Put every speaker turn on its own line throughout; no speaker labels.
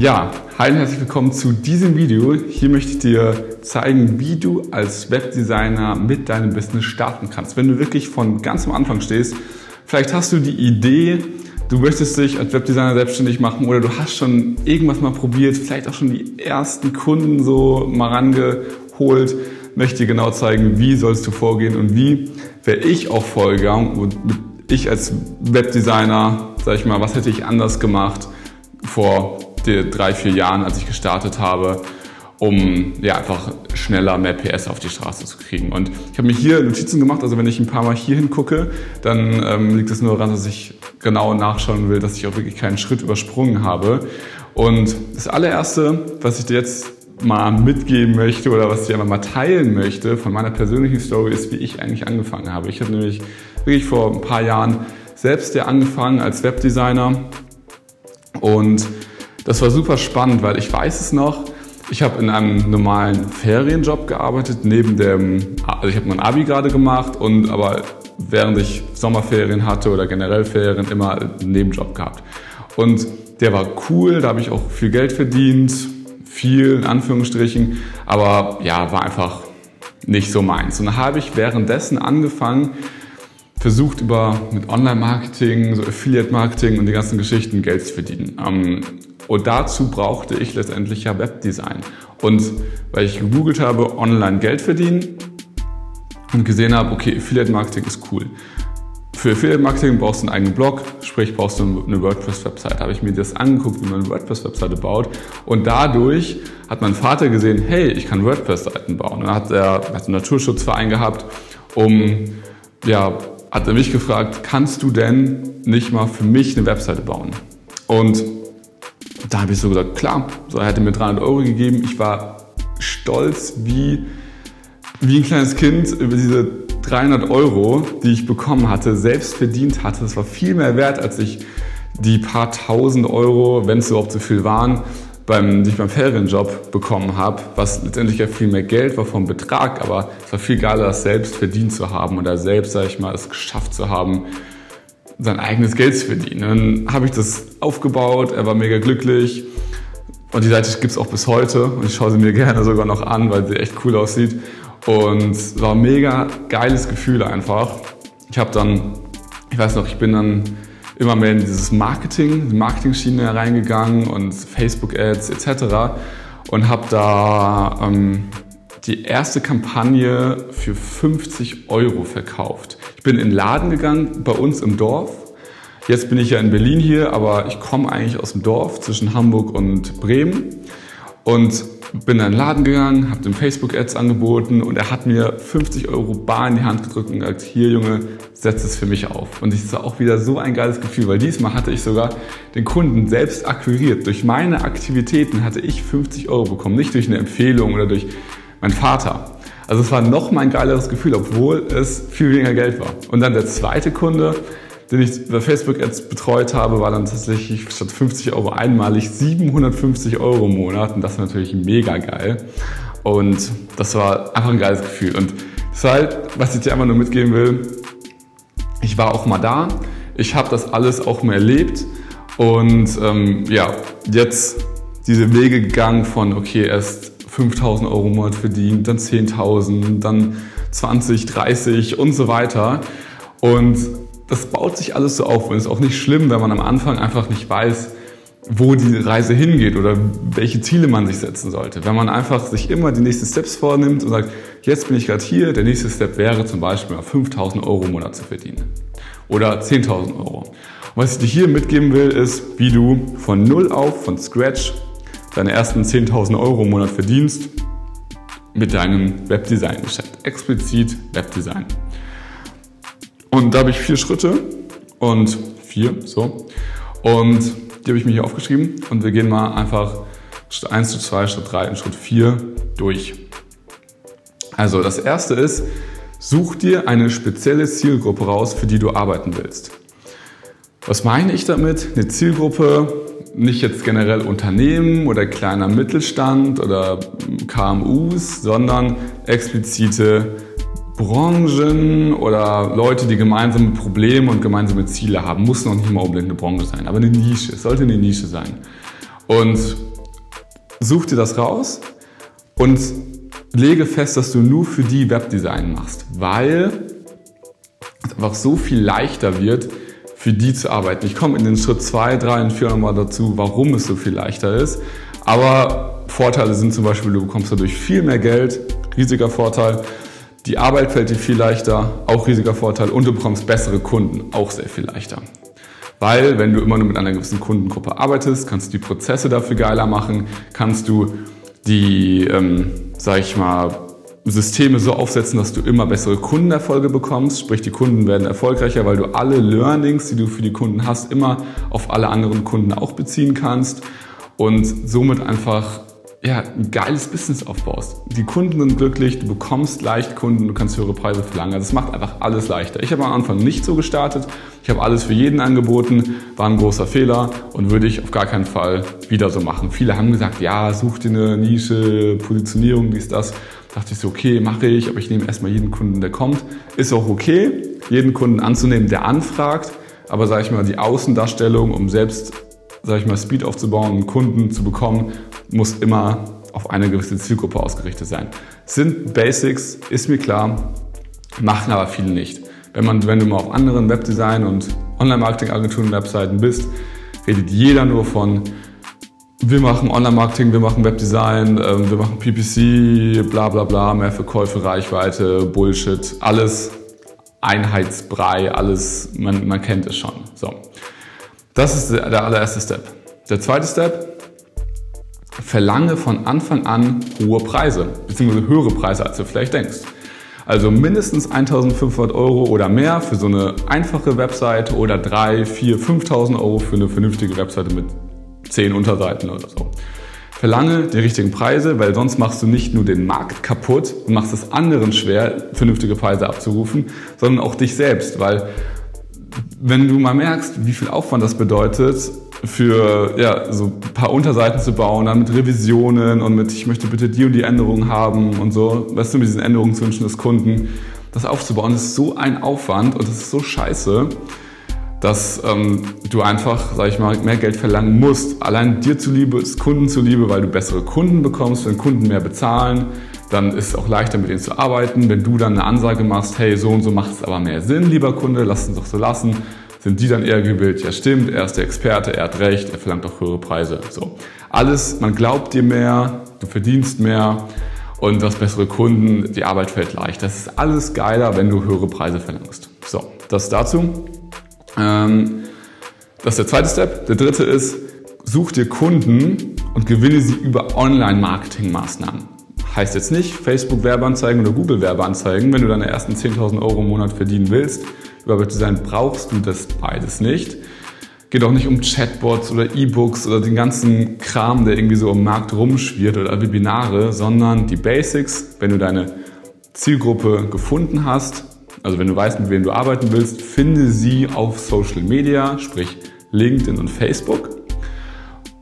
Ja, hi und herzlich willkommen zu diesem Video. Hier möchte ich dir zeigen, wie du als Webdesigner mit deinem Business starten kannst. Wenn du wirklich von ganz am Anfang stehst, vielleicht hast du die Idee, du möchtest dich als Webdesigner selbstständig machen oder du hast schon irgendwas mal probiert, vielleicht auch schon die ersten Kunden so mal rangeholt, möchte dir genau zeigen, wie sollst du vorgehen und wie wäre ich auch vorgegangen und ich als Webdesigner, sag ich mal, was hätte ich anders gemacht vor drei, vier Jahren, als ich gestartet habe, um ja, einfach schneller mehr PS auf die Straße zu kriegen. Und ich habe mir hier Notizen gemacht, also wenn ich ein paar Mal hier hingucke, dann ähm, liegt es nur daran, dass ich genau nachschauen will, dass ich auch wirklich keinen Schritt übersprungen habe. Und das allererste, was ich dir jetzt mal mitgeben möchte oder was ich einfach mal teilen möchte von meiner persönlichen Story ist, wie ich eigentlich angefangen habe. Ich habe nämlich wirklich vor ein paar Jahren selbst ja angefangen als Webdesigner und das war super spannend, weil ich weiß es noch, ich habe in einem normalen Ferienjob gearbeitet, neben dem, also ich habe mein Abi gerade gemacht und aber während ich Sommerferien hatte oder generell Ferien immer einen Nebenjob gehabt. Und der war cool, da habe ich auch viel Geld verdient, viel in Anführungsstrichen, aber ja, war einfach nicht so meins. Und da habe ich währenddessen angefangen, versucht über mit Online-Marketing, so Affiliate-Marketing und die ganzen Geschichten Geld zu verdienen. Ähm, und dazu brauchte ich letztendlich ja Webdesign. Und weil ich gegoogelt habe, online Geld verdienen und gesehen habe, okay, Affiliate Marketing ist cool. Für Affiliate Marketing brauchst du einen eigenen Blog, sprich brauchst du eine WordPress-Website. Habe ich mir das angeguckt, wie man eine WordPress-Webseite baut. Und dadurch hat mein Vater gesehen, hey, ich kann WordPress-Seiten bauen. Dann hat er hat einen Naturschutzverein gehabt, um, ja, hat er mich gefragt, kannst du denn nicht mal für mich eine Webseite bauen? Und da habe ich so gesagt, klar. So, er hätte mir 300 Euro gegeben. Ich war stolz wie, wie ein kleines Kind über diese 300 Euro, die ich bekommen hatte, selbst verdient hatte. Das war viel mehr wert, als ich die paar tausend Euro, wenn es überhaupt so viel waren, beim, die ich beim Ferienjob bekommen habe, was letztendlich ja viel mehr Geld war vom Betrag, aber es war viel geiler, das selbst verdient zu haben oder selbst, sag ich mal, es geschafft zu haben, sein eigenes Geld zu verdienen. Dann habe ich das aufgebaut, er war mega glücklich. Und die Seite gibt es auch bis heute und ich schaue sie mir gerne sogar noch an, weil sie echt cool aussieht. Und es war ein mega geiles Gefühl einfach. Ich habe dann, ich weiß noch, ich bin dann immer mehr in dieses Marketing, die Marketing-Schiene hereingegangen und Facebook-Ads etc. Und habe da ähm, die erste Kampagne für 50 Euro verkauft. Ich bin in den Laden gegangen bei uns im Dorf. Jetzt bin ich ja in Berlin hier, aber ich komme eigentlich aus dem Dorf zwischen Hamburg und Bremen und bin in den Laden gegangen, habe dem Facebook-Ads angeboten und er hat mir 50 Euro bar in die Hand gedrückt und gesagt, hier Junge, setz es für mich auf. Und das war auch wieder so ein geiles Gefühl, weil diesmal hatte ich sogar den Kunden selbst akquiriert. Durch meine Aktivitäten hatte ich 50 Euro bekommen, nicht durch eine Empfehlung oder durch mein Vater. Also es war noch mal ein geileres Gefühl, obwohl es viel weniger Geld war. Und dann der zweite Kunde, den ich bei Facebook Ads betreut habe, war dann tatsächlich statt 50 Euro einmalig 750 Euro im Monat. Und das war natürlich mega geil. Und das war einfach ein geiles Gefühl. Und halt, was ich dir einfach nur mitgeben will, ich war auch mal da. Ich habe das alles auch mal erlebt. Und ähm, ja, jetzt diese Wege gegangen von, okay, erst 5000 Euro im Monat verdient, dann 10.000, dann 20, 30 und so weiter. Und das baut sich alles so auf und ist auch nicht schlimm, wenn man am Anfang einfach nicht weiß, wo die Reise hingeht oder welche Ziele man sich setzen sollte. Wenn man einfach sich immer die nächsten Steps vornimmt und sagt, jetzt bin ich gerade hier, der nächste Step wäre zum Beispiel 5000 Euro im Monat zu verdienen oder 10.000 Euro. Und was ich dir hier mitgeben will, ist, wie du von Null auf, von Scratch, deine ersten 10.000 Euro im Monat verdienst mit deinem Webdesign-Geschäft. Explizit Webdesign. Und da habe ich vier Schritte und vier, so. Und die habe ich mir hier aufgeschrieben und wir gehen mal einfach Schritt 1, Schritt 2, Schritt 3 und Schritt 4 durch. Also das erste ist, such dir eine spezielle Zielgruppe raus, für die du arbeiten willst. Was meine ich damit? Eine Zielgruppe, nicht jetzt generell Unternehmen oder kleiner Mittelstand oder KMUs, sondern explizite Branchen oder Leute, die gemeinsame Probleme und gemeinsame Ziele haben. Muss noch nicht mal unbedingt eine Branche sein, aber eine Nische. Es sollte eine Nische sein. Und such dir das raus und lege fest, dass du nur für die Webdesign machst, weil es einfach so viel leichter wird, für die zu arbeiten. Ich komme in den Schritt 2, 3 und 4 nochmal dazu, warum es so viel leichter ist. Aber Vorteile sind zum Beispiel, du bekommst dadurch viel mehr Geld, riesiger Vorteil. Die Arbeit fällt dir viel leichter, auch riesiger Vorteil. Und du bekommst bessere Kunden, auch sehr viel leichter. Weil, wenn du immer nur mit einer gewissen Kundengruppe arbeitest, kannst du die Prozesse dafür geiler machen, kannst du die, ähm, sag ich mal, Systeme so aufsetzen, dass du immer bessere Kundenerfolge bekommst. Sprich, die Kunden werden erfolgreicher, weil du alle Learnings, die du für die Kunden hast, immer auf alle anderen Kunden auch beziehen kannst und somit einfach ja, ein geiles Business aufbaust. Die Kunden sind glücklich, du bekommst leicht Kunden, du kannst höhere Preise verlangen. Also das macht einfach alles leichter. Ich habe am Anfang nicht so gestartet. Ich habe alles für jeden angeboten, war ein großer Fehler und würde ich auf gar keinen Fall wieder so machen. Viele haben gesagt, ja, such dir eine Nische, Positionierung, dies, das. dachte ich so, okay, mache ich, aber ich nehme erstmal jeden Kunden, der kommt. Ist auch okay, jeden Kunden anzunehmen, der anfragt. Aber sage ich mal, die Außendarstellung, um selbst sage ich mal, Speed aufzubauen, einen Kunden zu bekommen, muss immer auf eine gewisse Zielgruppe ausgerichtet sein. Sind Basics, ist mir klar, machen aber viele nicht. Wenn, man, wenn du mal auf anderen Webdesign- und Online-Marketing-Agenturen, Webseiten bist, redet jeder nur von, wir machen Online-Marketing, wir machen Webdesign, ähm, wir machen PPC, bla bla bla, mehr Verkäufe, Reichweite, Bullshit, alles Einheitsbrei, alles, man, man kennt es schon. So. Das ist der allererste Step. Der zweite Step, verlange von Anfang an hohe Preise, beziehungsweise höhere Preise, als du vielleicht denkst. Also mindestens 1500 Euro oder mehr für so eine einfache Webseite oder 3, 4, 5000 Euro für eine vernünftige Webseite mit 10 Unterseiten oder so. Verlange die richtigen Preise, weil sonst machst du nicht nur den Markt kaputt und machst es anderen schwer, vernünftige Preise abzurufen, sondern auch dich selbst, weil wenn du mal merkst, wie viel Aufwand das bedeutet, für ja, so ein paar Unterseiten zu bauen, dann mit Revisionen und mit, ich möchte bitte die und die Änderungen haben und so, weißt du, mit diesen Änderungswünschen des Kunden, das aufzubauen, ist so ein Aufwand und das ist so scheiße, dass ähm, du einfach, sag ich mal, mehr Geld verlangen musst. Allein dir zuliebe, ist Kunden zuliebe, weil du bessere Kunden bekommst, wenn Kunden mehr bezahlen, dann ist es auch leichter mit denen zu arbeiten. Wenn du dann eine Ansage machst, hey, so und so macht es aber mehr Sinn, lieber Kunde, lass uns doch so lassen, sind die dann eher gewillt, ja stimmt, er ist der Experte, er hat recht, er verlangt auch höhere Preise. So. Alles, man glaubt dir mehr, du verdienst mehr und das bessere Kunden, die Arbeit fällt leicht. Das ist alles geiler, wenn du höhere Preise verlangst. So, das dazu. Ähm, das ist der zweite Step. Der dritte ist, such dir Kunden und gewinne sie über Online-Marketing-Maßnahmen. Heißt jetzt nicht Facebook-Werbeanzeigen oder Google-Werbeanzeigen, wenn du deine ersten 10.000 Euro im Monat verdienen willst über Webdesign brauchst du das beides nicht. Geht auch nicht um Chatbots oder E-Books oder den ganzen Kram, der irgendwie so im Markt rumschwirrt oder Webinare, sondern die Basics, wenn du deine Zielgruppe gefunden hast, also wenn du weißt, mit wem du arbeiten willst, finde sie auf Social Media, sprich LinkedIn und Facebook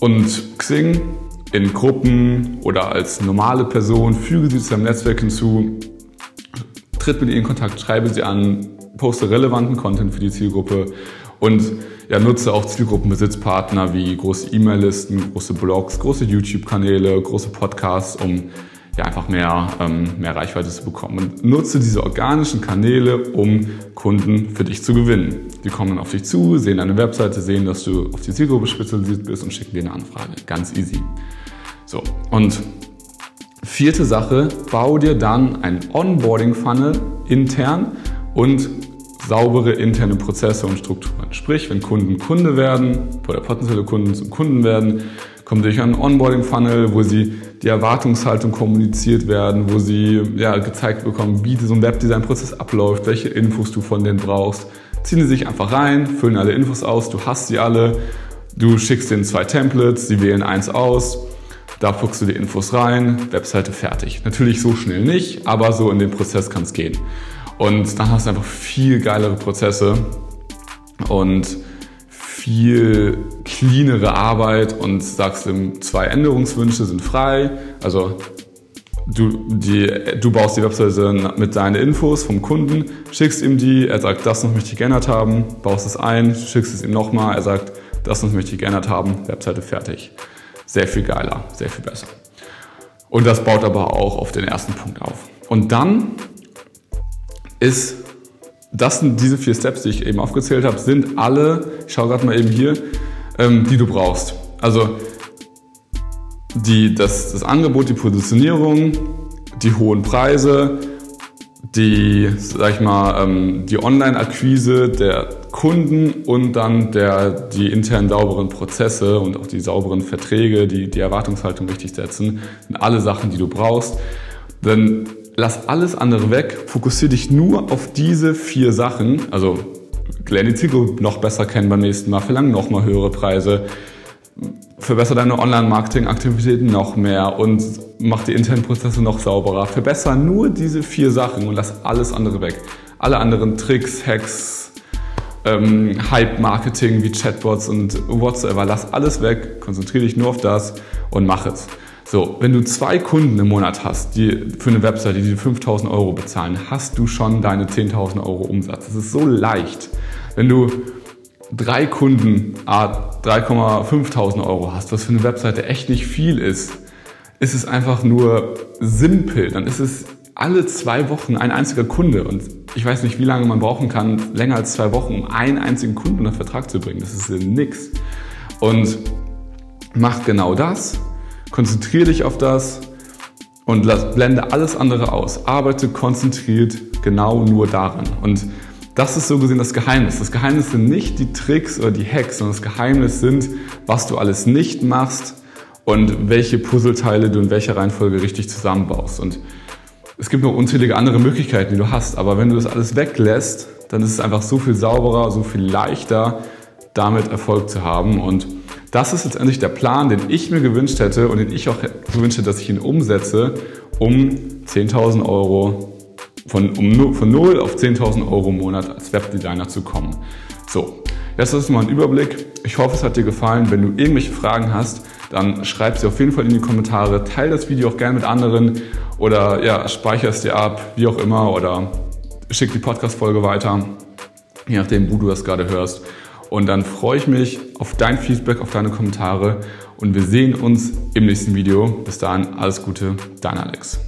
und Xing in Gruppen oder als normale Person, füge sie zu deinem Netzwerk hinzu, tritt mit ihr in Kontakt, schreibe sie an, poste relevanten Content für die Zielgruppe und ja, nutze auch Zielgruppenbesitzpartner wie große E-Mail-Listen, große Blogs, große YouTube-Kanäle, große Podcasts, um ja, einfach mehr, ähm, mehr Reichweite zu bekommen. Und nutze diese organischen Kanäle, um Kunden für dich zu gewinnen. Die kommen auf dich zu, sehen deine Webseite, sehen, dass du auf die Zielgruppe spezialisiert bist und schicken dir eine Anfrage. Ganz easy. So, und vierte Sache, bau dir dann ein Onboarding-Funnel intern und saubere interne Prozesse und Strukturen. Sprich, wenn Kunden Kunde werden oder potenzielle Kunden zum Kunden werden, kommt durch einen Onboarding-Funnel, wo sie die Erwartungshaltung kommuniziert werden, wo sie ja, gezeigt bekommen, wie so ein Webdesign-Prozess abläuft, welche Infos du von denen brauchst. Ziehen sie sich einfach rein, füllen alle Infos aus, du hast sie alle, du schickst ihnen zwei Templates, sie wählen eins aus, da fuchst du die Infos rein, Webseite fertig. Natürlich so schnell nicht, aber so in den Prozess kann es gehen. Und dann hast du einfach viel geilere Prozesse und viel cleanere Arbeit und sagst ihm, zwei Änderungswünsche sind frei. Also du, die, du baust die Webseite mit deinen Infos vom Kunden, schickst ihm die, er sagt, das noch möchte ich geändert haben, baust es ein, schickst es ihm nochmal, er sagt, das noch möchte ich geändert haben, Webseite fertig. sehr viel geiler, sehr viel besser. Und das baut aber auch auf den ersten Punkt auf. Und dann ist, das sind diese vier Steps, die ich eben aufgezählt habe, sind alle, ich schaue gerade mal eben hier, ähm, die du brauchst. Also die, das, das Angebot, die Positionierung, die hohen Preise, die, sag ich mal, ähm, die Online-Akquise der Kunden und dann der, die internen sauberen Prozesse und auch die sauberen Verträge, die die Erwartungshaltung richtig setzen, sind alle Sachen, die du brauchst. Dann lass alles andere weg, fokussiere dich nur auf diese vier Sachen, also lerne die Zielgruppe noch besser kennen beim nächsten Mal, verlange noch mal höhere Preise, verbessere deine Online-Marketing-Aktivitäten noch mehr und mach die internen Prozesse noch sauberer. Verbessere nur diese vier Sachen und lass alles andere weg. Alle anderen Tricks, Hacks, ähm, Hype-Marketing wie Chatbots und whatsoever, lass alles weg, konzentriere dich nur auf das und mach es. So, wenn du zwei Kunden im Monat hast, die für eine Webseite, die 5000 Euro bezahlen, hast du schon deine 10.000 Euro Umsatz. Das ist so leicht. Wenn du drei Kunden, 3,5.000 Euro hast, was für eine Webseite echt nicht viel ist, ist es einfach nur simpel. Dann ist es alle zwei Wochen ein einziger Kunde. Und ich weiß nicht, wie lange man brauchen kann, länger als zwei Wochen, um einen einzigen Kunden unter Vertrag zu bringen. Das ist nix. Und mach genau das, konzentriere dich auf das und blende alles andere aus. Arbeite konzentriert genau nur daran. Und das ist so gesehen das Geheimnis. Das Geheimnis sind nicht die Tricks oder die Hacks, sondern das Geheimnis sind, was du alles nicht machst und welche Puzzleteile du in welcher Reihenfolge richtig zusammenbaust. Und es gibt noch unzählige andere Möglichkeiten, die du hast, aber wenn du das alles weglässt, dann ist es einfach so viel sauberer, so viel leichter, damit Erfolg zu haben. Und das ist letztendlich der Plan, den ich mir gewünscht hätte und den ich auch gewünscht hätte, dass ich ihn umsetze, um 10.000 Euro von, um, von 0 auf 10.000 Euro im Monat als Webdesigner zu kommen. So, jetzt ist mal ein Überblick. Ich hoffe, es hat dir gefallen. Wenn du irgendwelche Fragen hast, dann schreib sie auf jeden Fall in die Kommentare. Teil das Video auch gerne mit anderen oder ja, speicher es dir ab, wie auch immer, oder schick die Podcast-Folge weiter, je nachdem, wo du das gerade hörst. Und dann freue ich mich auf dein Feedback, auf deine Kommentare und wir sehen uns im nächsten Video. Bis dahin, alles Gute, dein Alex.